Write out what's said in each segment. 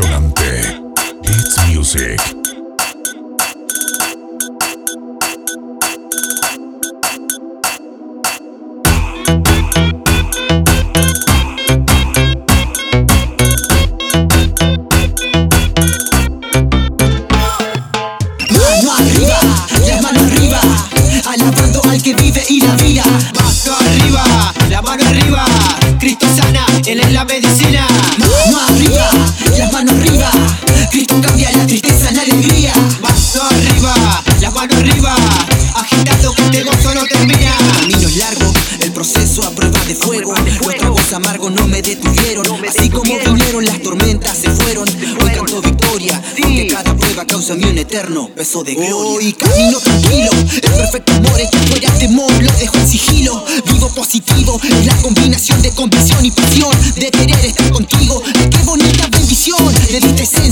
Resonante Beats Music. Mano arriba, la mano arriba, alabando al que vive y la vida. Mano arriba, la mano arriba, Cristo sana, Él es la medicina. Mano arriba, Cristo cambia la tristeza en alegría. Mano arriba, la mano arriba, agitando que este gozo no termina. Camino es largo, el proceso a prueba de fuego. Los tragos amargos no me detuvieron. Así como vinieron las tormentas se fueron. Hoy canto victoria, porque cada prueba causa en mí un eterno peso de gloria. Hoy camino tranquilo, el perfecto amor es que fuera temor,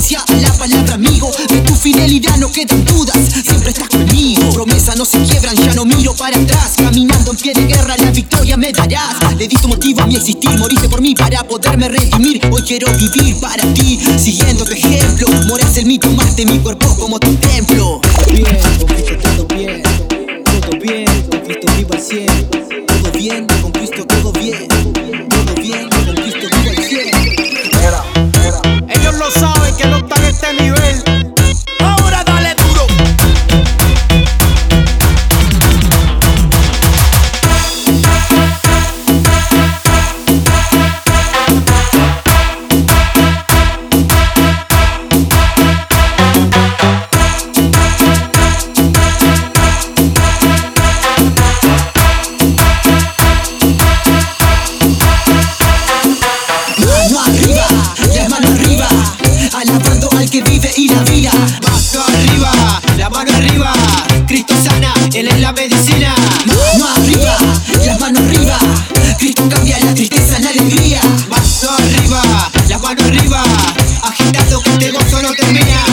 esencia la palabra amigo. De tu fidelidad no quedan dudas, siempre estás conmigo. Promesas no se quiebran, ya no miro para atrás. Caminando en pie de guerra, la victoria me darás. Le diste motivo a mi existir, moriste por mí para poderme redimir. Hoy quiero vivir para ti, siguiendo tu ejemplo. Moras el mito más de mi cuerpo como tu templo. bien, con Cristo todo bien, todo bien, con Cristo vivo al cien, Todo bien, con Cristo todo bien. Todo bien, con Cristo vivo al cien. Ellos lo saben al que vive y la vida. Mano arriba, la mano arriba, Cristo sana, Él es la medicina. Mano arriba, la mano arriba, Cristo cambia la tristeza en alegría. Mano arriba, la mano arriba, agitando que este gozo no termina.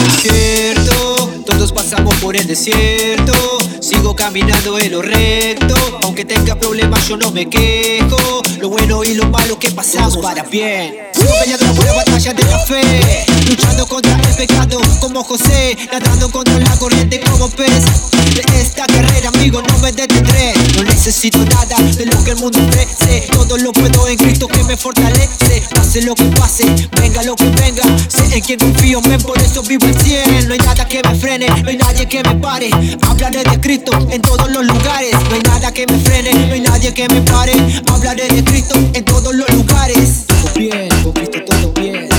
Por el desierto, sigo caminando en lo recto, aunque tenga problemas yo no me quejo. Lo bueno y lo malo que pasamos para bien. Peleando la buena batalla de la fe, luchando contra el pecado como José, nadando contra la corriente como pez. De esta carrera, amigo, no me detendré. No necesito nada de lo que el mundo ofrece. Todo lo puedo en Cristo que me fortalece. Pase lo que pase, venga lo que venga. Sé en quien confío, men, por eso vivo el 100. No hay nadie que me pare. Hablaré de Cristo en todos los lugares. No hay nada que me frene, no hay nadie que me pare. Hablaré de Cristo en todos los lugares. todo bien, con Cristo todo bien,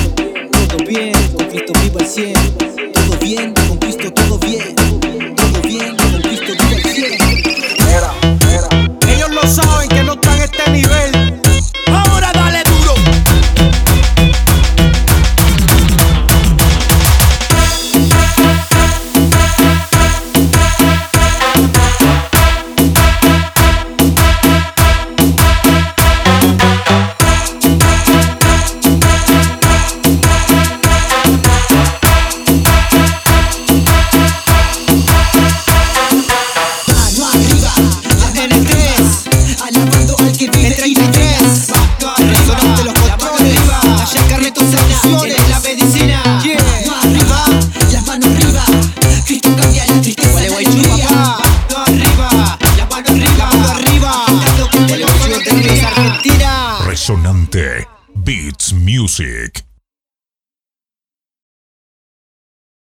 todo bien, con Cristo vivo al cien, Todo bien, Resonante Beats Music.